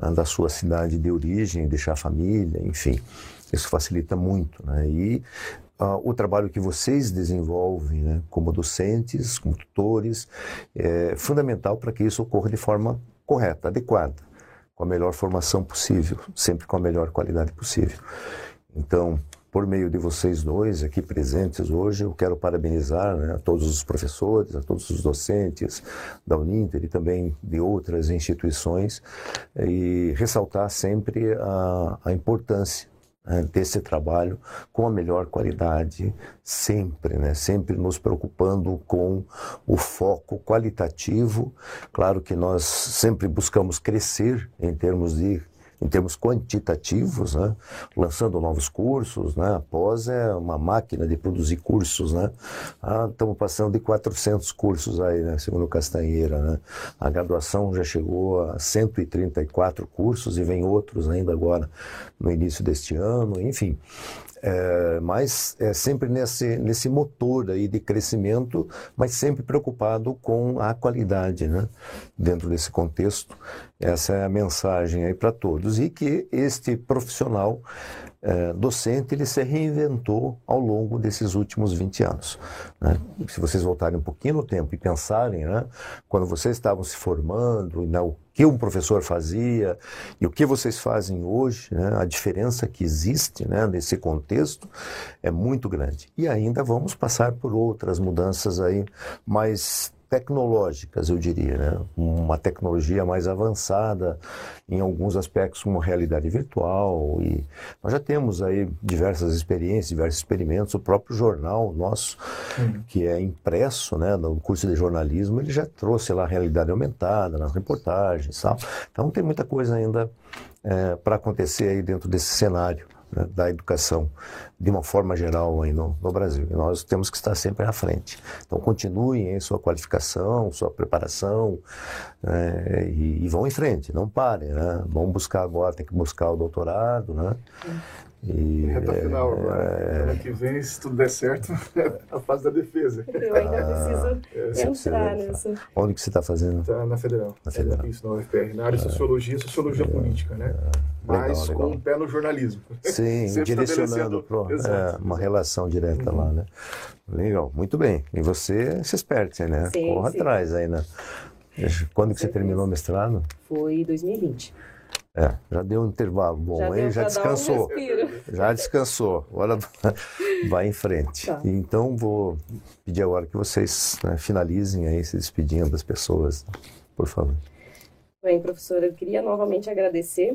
né, da sua cidade de origem, deixar a família, enfim. Isso facilita muito. Né? E uh, o trabalho que vocês desenvolvem né, como docentes, como tutores, é fundamental para que isso ocorra de forma correta, adequada, com a melhor formação possível, sempre com a melhor qualidade possível. Então, por meio de vocês dois aqui presentes hoje, eu quero parabenizar né, a todos os professores, a todos os docentes da Uninter e também de outras instituições e ressaltar sempre a, a importância né, desse trabalho com a melhor qualidade, sempre, né? sempre nos preocupando com o foco qualitativo. Claro que nós sempre buscamos crescer em termos de em termos quantitativos, né? lançando novos cursos. Né? A POS é uma máquina de produzir cursos. Né? Ah, estamos passando de 400 cursos aí, né? segundo Castanheira. Né? A graduação já chegou a 134 cursos e vem outros ainda agora no início deste ano. Enfim, é, mas é sempre nesse, nesse motor aí de crescimento, mas sempre preocupado com a qualidade, né? Dentro desse contexto, essa é a mensagem aí para todos e que este profissional é, docente ele se reinventou ao longo desses últimos 20 anos. Né? Se vocês voltarem um pouquinho no tempo e pensarem, né, quando vocês estavam se formando, né, o que um professor fazia e o que vocês fazem hoje, né, a diferença que existe né, nesse contexto é muito grande. E ainda vamos passar por outras mudanças aí mais tecnológicas, eu diria, né? uma tecnologia mais avançada em alguns aspectos, como realidade virtual. E nós já temos aí diversas experiências, diversos experimentos. O próprio jornal nosso, uhum. que é impresso né, no curso de jornalismo, ele já trouxe lá a realidade aumentada nas reportagens. Tal. Então tem muita coisa ainda é, para acontecer aí dentro desse cenário né, da educação de uma forma geral aí no, no, Brasil. E nós temos que estar sempre à frente. Então continuem em sua qualificação, sua preparação né, e, e, vão em frente, não parem. Né? Vão buscar agora, tem que buscar o doutorado, né? E, Reta final agora. É... Ano que vem, se tudo der certo, a fase da defesa. Eu ainda ah, preciso é, entrar nisso. Onde que você está fazendo? Tá na Federal. Na Federal. É, isso, na UFPR. Na área de Sociologia, Sociologia é. Política, né? É. Mas legal, legal. com um pé no jornalismo. Sim, direcionando para é, uma relação direta uhum. lá, né? Legal, muito bem. E você se esperte, né? Sim, Corra sim. atrás aí, né? Quando que você terminou o mestrado? Foi 2020. É, já deu um intervalo bom já aí, já descansou. Um já descansou. Agora vai em frente. Tá. Então vou pedir agora que vocês né, finalizem aí se despedindo das pessoas, por favor. Bem, professora, eu queria novamente agradecer.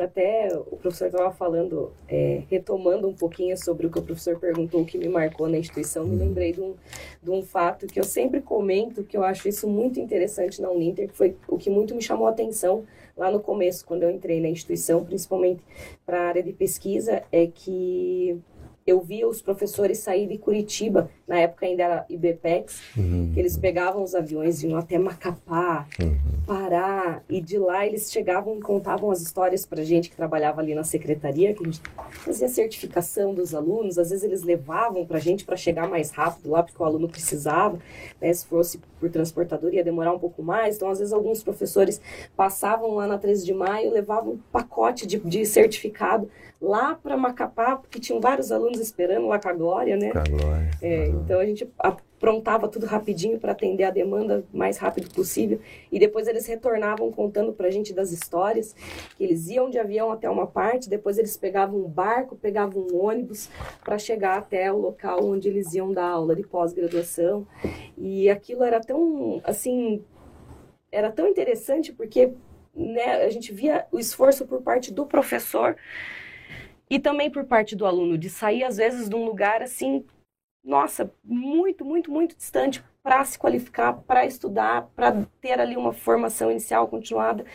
Até o professor estava falando, é, retomando um pouquinho sobre o que o professor perguntou, o que me marcou na instituição, me uhum. lembrei de um, de um fato que eu sempre comento, que eu acho isso muito interessante na Uninter, que foi o que muito me chamou a atenção lá no começo, quando eu entrei na instituição, principalmente para a área de pesquisa, é que eu via os professores sair de Curitiba, na época ainda era IBPEX, uhum. que eles pegavam os aviões, iam até Macapá, uhum. Pará, e de lá eles chegavam e contavam as histórias para gente que trabalhava ali na secretaria, que a gente fazia certificação dos alunos, às vezes eles levavam para a gente para chegar mais rápido lá, porque o aluno precisava, né? se fosse por transportador ia demorar um pouco mais, então às vezes alguns professores passavam lá na 13 de maio, levavam um pacote de, de certificado lá para Macapá, porque tinham vários alunos esperando lá com a Glória, né? Com a Glória. É, uhum. Então a gente aprontava tudo rapidinho para atender a demanda o mais rápido possível. E depois eles retornavam contando para a gente das histórias, que eles iam de avião até uma parte, depois eles pegavam um barco, pegavam um ônibus para chegar até o local onde eles iam dar aula de pós-graduação. E aquilo era tão, assim, era tão interessante porque né, a gente via o esforço por parte do professor e também por parte do aluno, de sair às vezes de um lugar assim, nossa, muito, muito, muito distante para se qualificar, para estudar, para ter ali uma formação inicial continuada.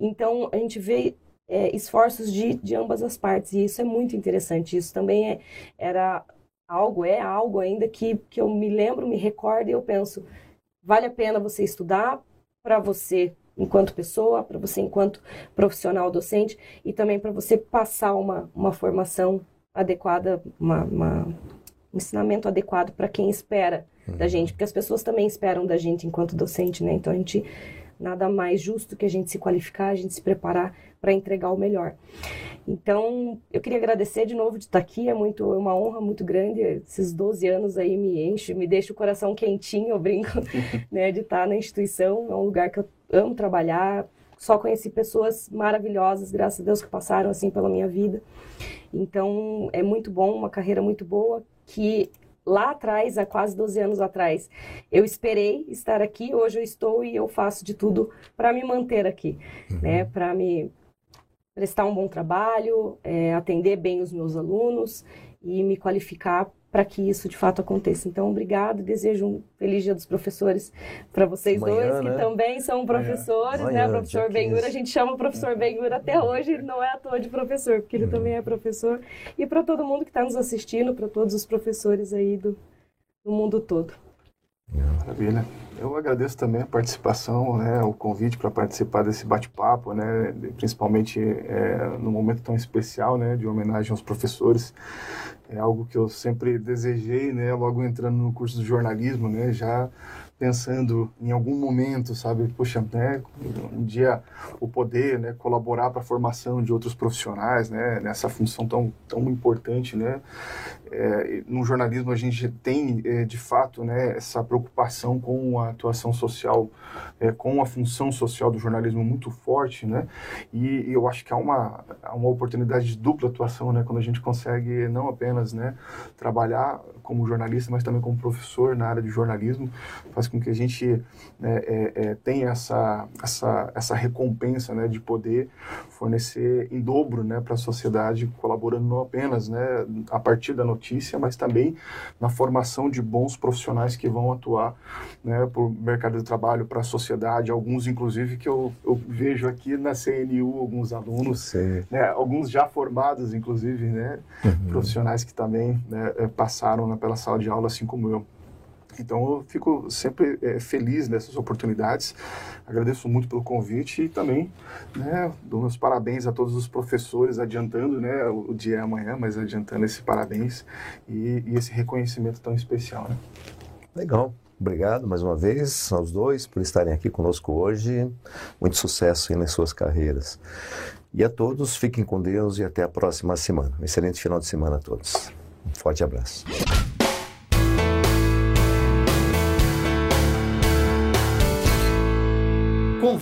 Então, a gente vê é, esforços de, de ambas as partes, e isso é muito interessante. Isso também é, era algo, é algo ainda que, que eu me lembro, me recordo e eu penso, vale a pena você estudar para você enquanto pessoa, para você enquanto profissional docente e também para você passar uma, uma formação adequada, uma, uma um ensinamento adequado para quem espera uhum. da gente, porque as pessoas também esperam da gente enquanto docente, né? Então a gente nada mais justo que a gente se qualificar, a gente se preparar para entregar o melhor. Então, eu queria agradecer de novo de estar aqui, é muito é uma honra muito grande, esses 12 anos aí me enche, me deixa o coração quentinho, eu brinco, né, de estar na instituição, é um lugar que eu amo trabalhar, só conheci pessoas maravilhosas, graças a Deus, que passaram assim pela minha vida. Então, é muito bom, uma carreira muito boa, que lá atrás, há quase 12 anos atrás, eu esperei estar aqui, hoje eu estou e eu faço de tudo para me manter aqui, uhum. né? Para me prestar um bom trabalho, é, atender bem os meus alunos e me qualificar para que isso de fato aconteça. Então, obrigado, desejo um feliz dia dos professores para vocês Manhã, dois, que né? também são professores, Manhã. né? Professor Benhura, a gente chama o professor Benhura até hoje, não é à toa de professor, porque ele uhum. também é professor. E para todo mundo que está nos assistindo, para todos os professores aí do, do mundo todo. Maravilha. Eu agradeço também a participação, né, o convite para participar desse bate-papo, né, principalmente é, no momento tão especial, né, de homenagem aos professores. É algo que eu sempre desejei, né, logo entrando no curso de jornalismo, né, já pensando em algum momento, sabe, poxa, né, um dia o poder, né, colaborar para a formação de outros profissionais, né, nessa função tão tão importante, né, é, no jornalismo a gente tem é, de fato, né, essa preocupação com a atuação social, é, com a função social do jornalismo muito forte, né, e, e eu acho que há uma há uma oportunidade de dupla atuação, né, quando a gente consegue não apenas, né, trabalhar como jornalista, mas também como professor na área de jornalismo, faz com que a gente né, é, é, tenha essa, essa, essa recompensa né, de poder fornecer em dobro né, para a sociedade, colaborando não apenas né, a partir da notícia, mas também na formação de bons profissionais que vão atuar né, para o mercado de trabalho, para a sociedade, alguns inclusive que eu, eu, vejo aqui na CNU, alguns alunos, né, alguns já formados inclusive, né, uhum. profissionais que também né, é, passaram pela sala de aula, assim como eu. Então eu fico sempre é, feliz nessas oportunidades, agradeço muito pelo convite e também né, dou meus parabéns a todos os professores, adiantando né, o dia é amanhã, mas adiantando esse parabéns e, e esse reconhecimento tão especial. Né? Legal. Obrigado mais uma vez aos dois por estarem aqui conosco hoje. Muito sucesso aí nas suas carreiras. E a todos, fiquem com Deus e até a próxima semana. Um excelente final de semana a todos. Um forte abraço.